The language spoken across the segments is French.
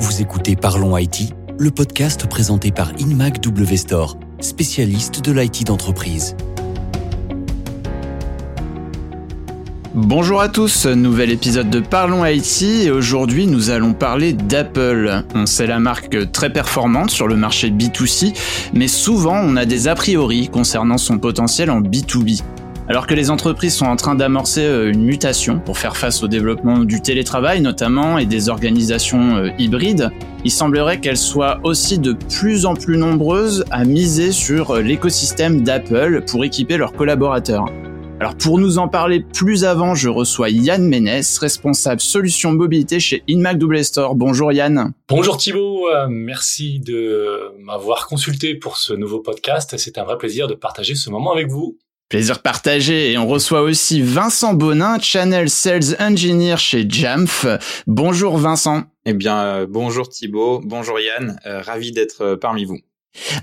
Vous écoutez Parlons IT, le podcast présenté par InMac W spécialiste de l'IT d'entreprise. Bonjour à tous, nouvel épisode de Parlons IT et aujourd'hui nous allons parler d'Apple. On sait la marque très performante sur le marché B2C, mais souvent on a des a priori concernant son potentiel en B2B. Alors que les entreprises sont en train d'amorcer euh, une mutation pour faire face au développement du télétravail notamment et des organisations euh, hybrides, il semblerait qu'elles soient aussi de plus en plus nombreuses à miser sur euh, l'écosystème d'Apple pour équiper leurs collaborateurs. Alors pour nous en parler plus avant, je reçois Yann Ménès, responsable solution mobilité chez InMac Double Store. Bonjour Yann. Bonjour Thibaut, euh, merci de m'avoir consulté pour ce nouveau podcast. C'est un vrai plaisir de partager ce moment avec vous. Plaisir partagé et on reçoit aussi Vincent Bonin, Channel Sales Engineer chez Jamf. Bonjour Vincent. Eh bien euh, bonjour Thibaut, bonjour Yann, euh, ravi d'être parmi vous.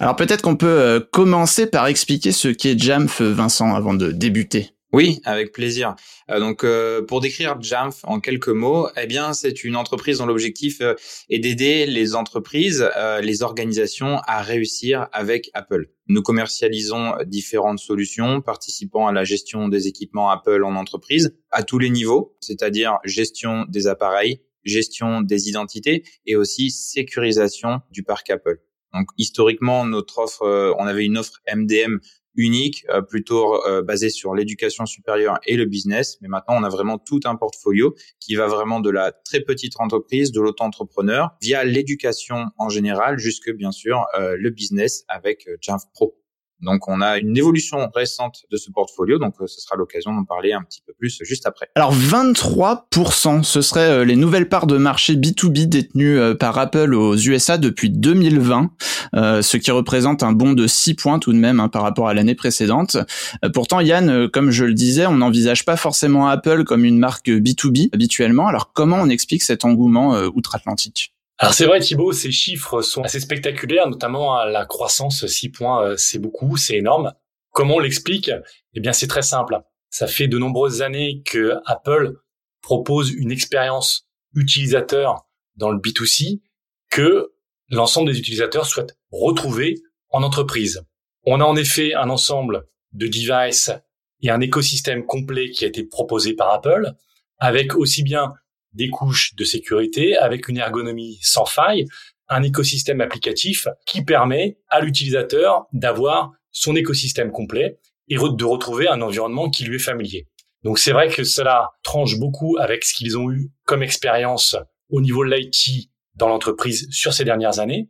Alors peut-être qu'on peut euh, commencer par expliquer ce qu'est Jamf, Vincent, avant de débuter. Oui, avec plaisir. Euh, donc, euh, pour décrire Jamf en quelques mots, eh bien, c'est une entreprise dont l'objectif est d'aider les entreprises, les organisations à réussir avec Apple. Nous commercialisons différentes solutions participant à la gestion des équipements Apple en entreprise à tous les niveaux, c'est-à-dire gestion des appareils, gestion des identités et aussi sécurisation du parc Apple. Donc historiquement, notre offre, euh, on avait une offre MDM unique, euh, plutôt euh, basée sur l'éducation supérieure et le business. Mais maintenant, on a vraiment tout un portfolio qui va vraiment de la très petite entreprise, de l'auto-entrepreneur, via l'éducation en général, jusque bien sûr le business avec Jamf Pro. Donc on a une évolution récente de ce portfolio, donc euh, ce sera l'occasion d'en parler un petit peu plus juste après. Alors 23%, ce serait euh, les nouvelles parts de marché B2B détenues euh, par Apple aux USA depuis 2020, ce qui représente un bond de 6 points tout de même hein, par rapport à l'année précédente. pourtant Yann, comme je le disais, on n'envisage pas forcément Apple comme une marque B2B habituellement. Alors comment on explique cet engouement outre-Atlantique? Alors c'est vrai Thibaut, ces chiffres sont assez spectaculaires, notamment la croissance 6 points, euh, c'est beaucoup, c'est énorme. Comment on l'explique? Eh bien c'est très simple. Ça fait de nombreuses années que Apple propose une expérience utilisateur dans le B2C que l'ensemble des utilisateurs souhaitent retrouver en entreprise. On a en effet un ensemble de devices et un écosystème complet qui a été proposé par Apple, avec aussi bien des couches de sécurité avec une ergonomie sans faille, un écosystème applicatif qui permet à l'utilisateur d'avoir son écosystème complet et de retrouver un environnement qui lui est familier. Donc c'est vrai que cela tranche beaucoup avec ce qu'ils ont eu comme expérience au niveau de l'IT dans l'entreprise sur ces dernières années.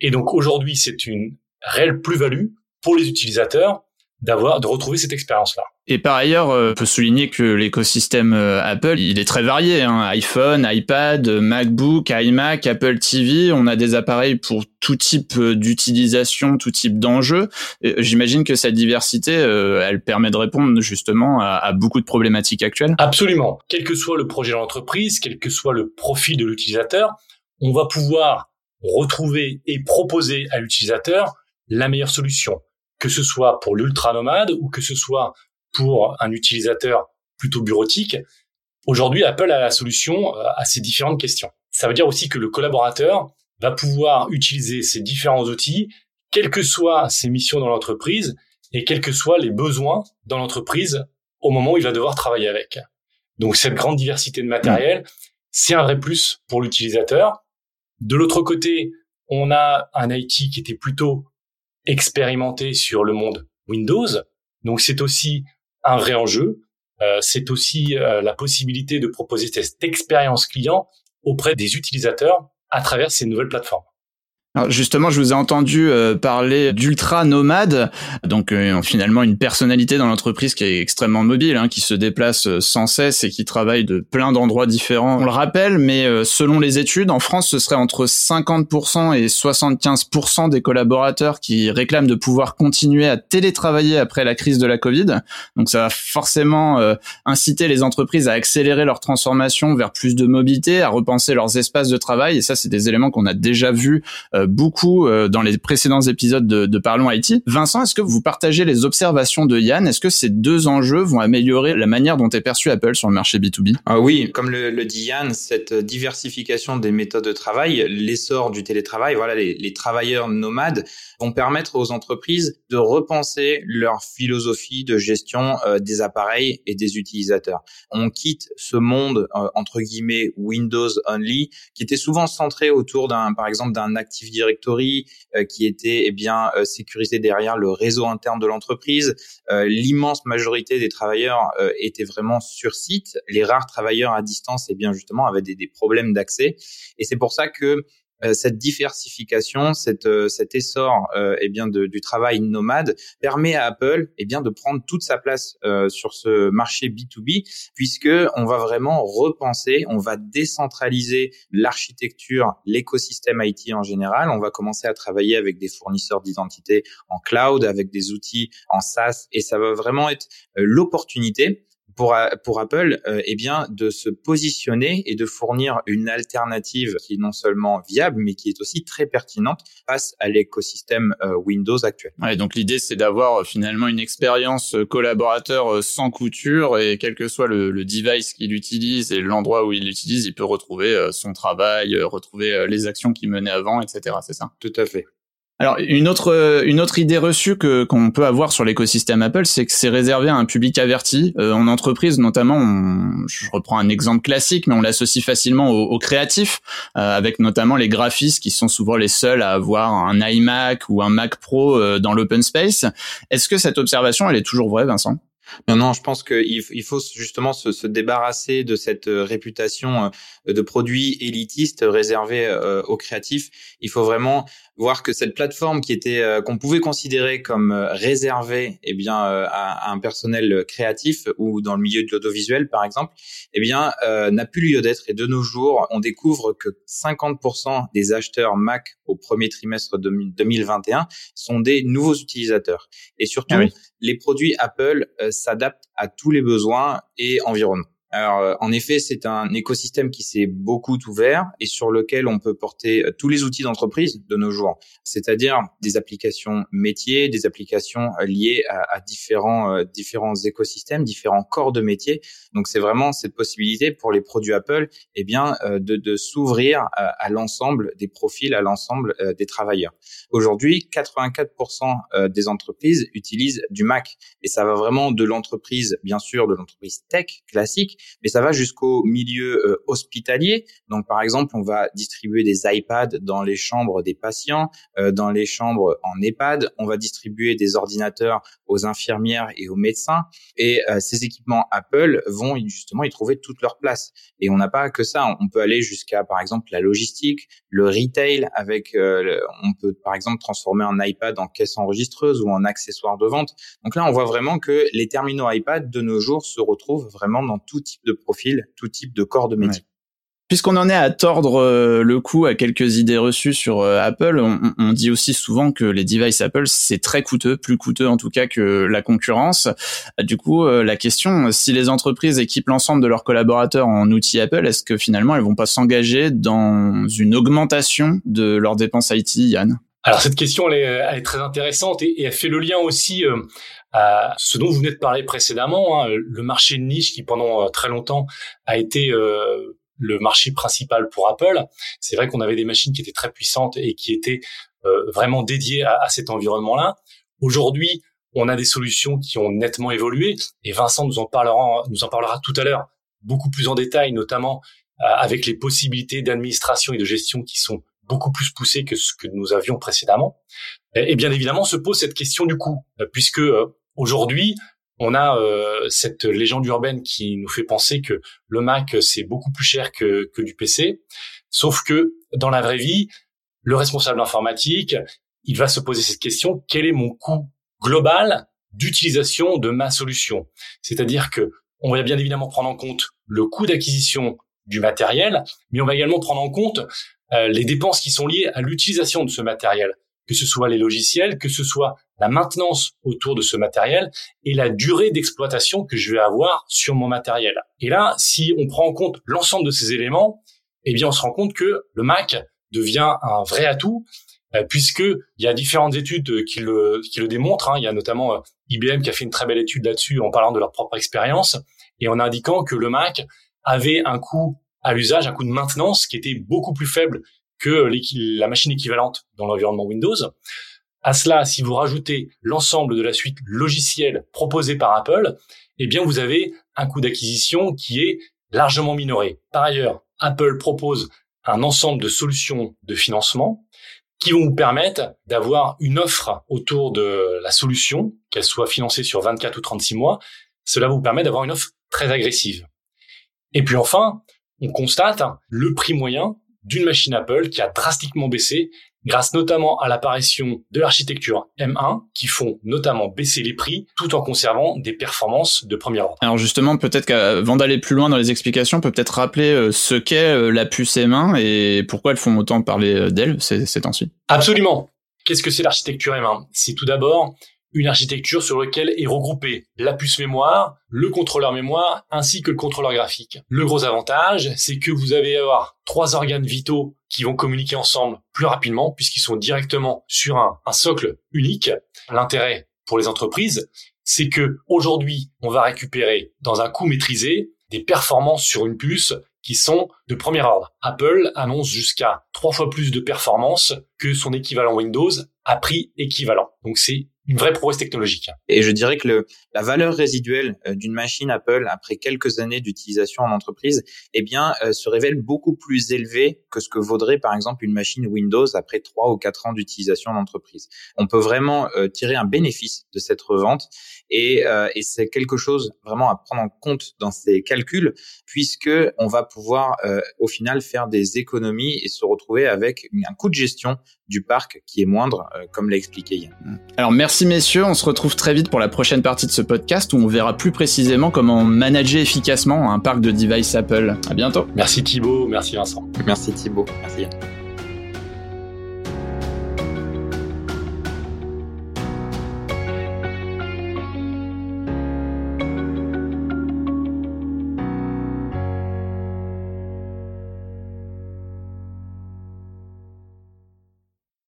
Et donc aujourd'hui, c'est une réelle plus-value pour les utilisateurs d'avoir de retrouver cette expérience là. Et par ailleurs, euh, on peut souligner que l'écosystème euh, Apple, il est très varié. Hein. iPhone, iPad, MacBook, iMac, Apple TV. On a des appareils pour tout type euh, d'utilisation, tout type d'enjeux. J'imagine que cette diversité, elle permet de répondre justement à, à, beaucoup de problématiques actuelles. Absolument. Quel que soit le projet de l'entreprise, quel que soit le profil de l'utilisateur, on va pouvoir retrouver et proposer à l'utilisateur la meilleure solution que ce soit pour l'ultra nomade ou que ce soit pour un utilisateur plutôt bureautique. Aujourd'hui, Apple a la solution euh, à ces différentes questions. Ça veut dire aussi que le collaborateur va pouvoir utiliser ces différents outils, quelles que soient ses missions dans l'entreprise et quels que soient les besoins dans l'entreprise au moment où il va devoir travailler avec. Donc cette grande diversité de matériel, c'est un vrai plus pour l'utilisateur. De l'autre côté, on a un IT qui était plutôt expérimenté sur le monde Windows. Donc c'est aussi un vrai enjeu. Euh, c'est aussi euh, la possibilité de proposer cette expérience client auprès des utilisateurs à travers ces nouvelles plateformes. Alors justement, je vous ai entendu euh, parler d'ultra nomade, donc euh, finalement une personnalité dans l'entreprise qui est extrêmement mobile, hein, qui se déplace euh, sans cesse et qui travaille de plein d'endroits différents. On le rappelle, mais selon les études, en France, ce serait entre 50% et 75% des collaborateurs qui réclament de pouvoir continuer à télétravailler après la crise de la Covid. Donc ça va forcément inciter les entreprises à accélérer leur transformation vers plus de mobilité, à repenser leurs espaces de travail. Et ça, c'est des éléments qu'on a déjà vus beaucoup dans les précédents épisodes de, de Parlons IT. Vincent, est-ce que vous partagez les observations de Yann? Est-ce que ces deux enjeux vont améliorer la manière dont est perçu Apple sur le marché B2B ah Oui, comme le, le, dit Yann, cette diversification des méthodes de travail, l'essor du télétravail, voilà, les, les travailleurs nomades vont permettre aux entreprises de repenser leur philosophie de gestion euh, des appareils et des utilisateurs. On quitte ce monde euh, entre guillemets Windows only qui était souvent centré autour d'un par exemple d'un Active Directory euh, qui était eh bien sécurisé derrière le réseau interne de l'entreprise. L'immense majorité des travailleurs étaient vraiment sur site. Les rares travailleurs à distance eh bien justement avaient des, des problèmes d'accès et c'est pour ça que euh, cette diversification, cette, euh, cet essor euh, eh bien de, du travail nomade permet à Apple eh bien de prendre toute sa place euh, sur ce marché B2B puisque on va vraiment repenser, on va décentraliser l'architecture, l'écosystème IT en général, on va commencer à travailler avec des fournisseurs d'identité en cloud, avec des outils en SaaS et ça va vraiment être l'opportunité pour, pour Apple, euh, eh bien, de se positionner et de fournir une alternative qui est non seulement viable, mais qui est aussi très pertinente face à l'écosystème euh, Windows actuel. Ouais, donc l'idée, c'est d'avoir euh, finalement une expérience euh, collaborateur sans couture et quel que soit le, le device qu'il utilise et l'endroit où il l'utilise, il peut retrouver son travail, retrouver les actions qu'il menait avant, etc. C'est ça? Tout à fait. Alors une autre une autre idée reçue que qu'on peut avoir sur l'écosystème Apple, c'est que c'est réservé à un public averti. Euh, en entreprise notamment, je reprends un exemple classique, mais on l'associe facilement aux, créatifs, euh, avec notamment les graphistes qui sont souvent les seuls à avoir un iMac ou un Mac Pro euh, dans l'open space. Est-ce que cette observation elle est toujours vraie, Vincent? Non, non, je pense qu'il il faut justement se, se, débarrasser de cette euh, réputation euh, de produit élitiste réservé euh, aux créatifs. Il faut vraiment voir que cette plateforme qui était qu'on pouvait considérer comme réservée, eh bien, à, un personnel créatif ou dans le milieu de l'audiovisuel, par exemple, eh bien, n'a plus lieu d'être. Et de nos jours, on découvre que 50% des acheteurs Mac au premier trimestre 2021 sont des nouveaux utilisateurs. Et surtout, ah les produits Apple s'adapte à tous les besoins et environnements. Alors, euh, en effet, c'est un écosystème qui s'est beaucoup ouvert et sur lequel on peut porter euh, tous les outils d'entreprise de nos jours, c'est-à-dire des applications métiers, des applications euh, liées à, différents différents écosystèmes, différents corps de métier. Donc, c'est vraiment cette possibilité pour les produits Apple, eh bien, de, de s'ouvrir à, l'ensemble des profils, à l'ensemble des travailleurs. Aujourd'hui, 84% des entreprises utilisent du Mac et ça va vraiment de l'entreprise, bien sûr, de l'entreprise tech classique mais ça va jusqu'au milieu euh, hospitalier. Donc, par exemple, on va distribuer des iPads dans les chambres des patients, euh, dans les chambres en EHPAD. On va distribuer des ordinateurs aux infirmières et aux médecins. Et euh, ces équipements Apple vont justement y trouver toute leur place. Et on n'a pas que ça. On peut aller jusqu'à, par exemple, la logistique, le retail. Avec, on peut par exemple transformer un iPad en caisse enregistreuse ou en accessoire de vente. Donc là, on voit vraiment que les terminaux iPad de nos jours se retrouvent vraiment dans tout type de profil, tout type de corps de métier. Puisqu'on en est à tordre euh, le coup à quelques idées reçues sur euh, Apple, on, dit aussi souvent que les devices Apple c'est très coûteux, plus coûteux en tout cas que la concurrence. Du coup, euh, la question, si les entreprises équipent l'ensemble de leurs collaborateurs en outils Apple, est-ce que finalement elles vont pas s'engager dans une augmentation de leurs dépenses IT, Yann? Alors cette question elle est, très intéressante et, elle fait le lien aussi à ce dont vous venez de parler précédemment, hein, le marché de niche qui pendant très longtemps a été le marché principal pour Apple. C'est vrai qu'on avait des machines qui étaient très puissantes et qui étaient euh, vraiment dédiées à, à cet environnement-là. Aujourd'hui, on a des solutions qui ont nettement évolué et Vincent nous en parlera, nous en parlera tout à l'heure beaucoup plus en détail, notamment euh, avec les possibilités d'administration et de gestion qui sont beaucoup plus poussées que ce que nous avions précédemment. Et, bien évidemment, se pose cette question du coût, euh, puisque aujourd'hui, on a euh, cette légende urbaine qui nous fait penser que le Mac c'est beaucoup plus cher que, que du PC. Sauf que dans la vraie vie, le responsable informatique, il va se poser cette question quel est mon coût global d'utilisation de ma solution? C'est-à-dire que on va bien évidemment prendre en compte le coût d'acquisition du matériel, mais on va également prendre en compte euh, les dépenses qui sont liées à l'utilisation de ce matériel que ce soit les logiciels, que ce soit la maintenance autour de ce matériel et la durée d'exploitation que je vais avoir sur mon matériel. Et là, si on prend en compte l'ensemble de ces éléments, eh bien, on se rend compte que le Mac devient un vrai atout euh, puisque il y a différentes études qui le, qui le démontrent. Hein. Il y a notamment euh, IBM qui a fait une très belle étude là-dessus en parlant de leur propre expérience et en indiquant que le Mac avait un coût à l'usage, un coût de maintenance qui était beaucoup plus faible que la machine équivalente dans l'environnement Windows. À cela, si vous rajoutez l'ensemble de la suite logicielle proposée par Apple, eh bien, vous avez un coût d'acquisition qui est largement minoré. Par ailleurs, Apple propose un ensemble de solutions de financement qui vont vous permettre d'avoir une offre autour de la solution, qu'elle soit financée sur 24 ou 36 mois. Cela vous permet d'avoir une offre très agressive. Et puis enfin, on constate le prix moyen d'une machine Apple qui a drastiquement baissé grâce notamment à l'apparition de l'architecture M1 qui font notamment baisser les prix tout en conservant des performances de premier ordre. Alors justement, peut-être qu'avant d'aller plus loin dans les explications, on peut peut-être rappeler euh, ce qu'est euh, la puce M1 et pourquoi elles font autant parler euh, d'elle ces, ces temps-ci. Absolument. Qu'est-ce que c'est l'architecture M1 C'est tout d'abord une architecture sur laquelle est regroupée la puce mémoire, le contrôleur mémoire ainsi que le contrôleur graphique. Le gros avantage, c'est que vous allez avoir trois organes vitaux qui vont communiquer ensemble plus rapidement puisqu'ils sont directement sur un, un socle unique. L'intérêt pour les entreprises, c'est que aujourd'hui, on va récupérer dans un coût maîtrisé des performances sur une puce qui sont de premier ordre. Apple annonce jusqu'à trois fois plus de performances que son équivalent Windows à prix équivalent. Donc c'est une vraie prouesse technologique. Et je dirais que le, la valeur résiduelle euh, d'une machine Apple après quelques années d'utilisation en entreprise, eh bien, euh, se révèle beaucoup plus élevée que ce que vaudrait par exemple une machine Windows après trois ou quatre ans d'utilisation en entreprise. On peut vraiment euh, tirer un bénéfice de cette revente et, et c'est quelque chose vraiment à prendre en compte dans ces calculs puisque on va pouvoir au final faire des économies et se retrouver avec un coût de gestion du parc qui est moindre, comme l'a expliqué Yann. Alors merci Merci messieurs, on se retrouve très vite pour la prochaine partie de ce podcast où on verra plus précisément comment manager efficacement un parc de devices Apple. À bientôt. Merci Thibaut, merci Vincent. Merci Thibaut, merci